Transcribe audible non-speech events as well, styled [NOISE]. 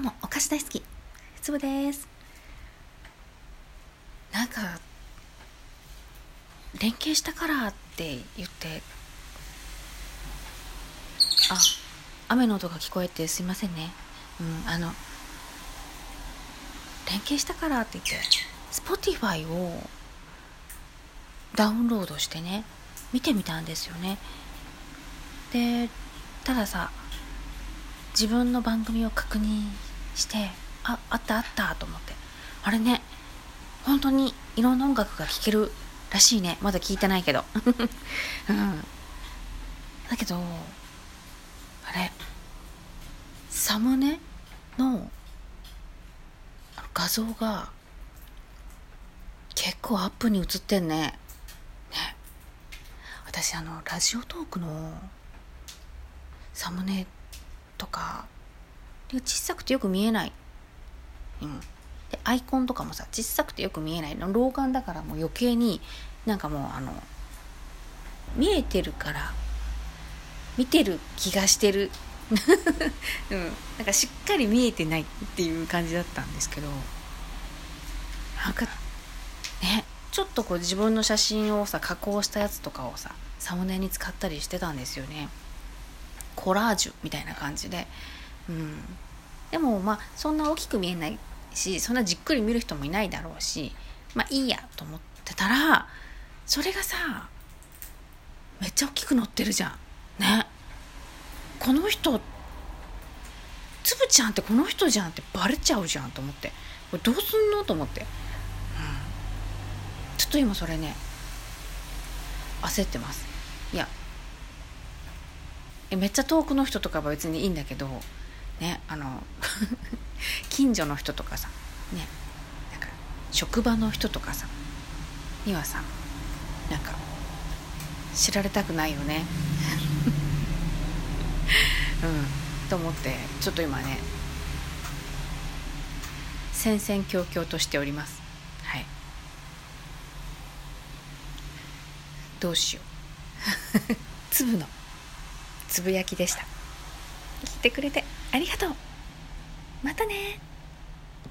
うもお菓子大好き。つぶです。なんか連携したからって言って。あ雨の音が聞こえてすいませんね。うんあの連携したからって言って。Spotify をダウンロードしてね見てみたんですよね。でたださ自分の番組を確認してああったあったと思って。あれね本当にいろんな音楽が聴けるらしいね。まだ聞いてないけど、[LAUGHS] うん、だけどあれサムネの画像が結構アップに映ってんね。ね。私あのラジオトークのサムネとか小さくてよく見えない、うん、でアイコンとかもさ小さくてよく見えない。の老眼だからもう余計になんかもうあの見えてるから見てる気がしてる。[LAUGHS] うん、なんかしっかり見えてないっていう感じだったんですけど。なんかねちょっとこう自分の写真をさ加工したやつとかをさサムネに使ったりしてたんですよね。コラージュみたいな感じで。うん、でもまあそんな大きく見えないしそんなじっくり見る人もいないだろうしまあいいやと思ってたらそれがさめっちゃ大きく載ってるじゃん。ね。この人つぶちゃんってこの人じゃんってバレちゃうじゃんと思って。これどうすんのと思って、うん、ちょっと今それね焦ってます。いやめっちゃ遠くの人とかは別にいいんだけどねあの [LAUGHS] 近所の人とかさねなんか職場の人とかさにはさなんか知られたくないよね。[LAUGHS] うんと思ってちょっと今ね戦々恐々としております。はい。どうしよう。[LAUGHS] 粒のつぶやきでした。ってくれてありがとう。またね。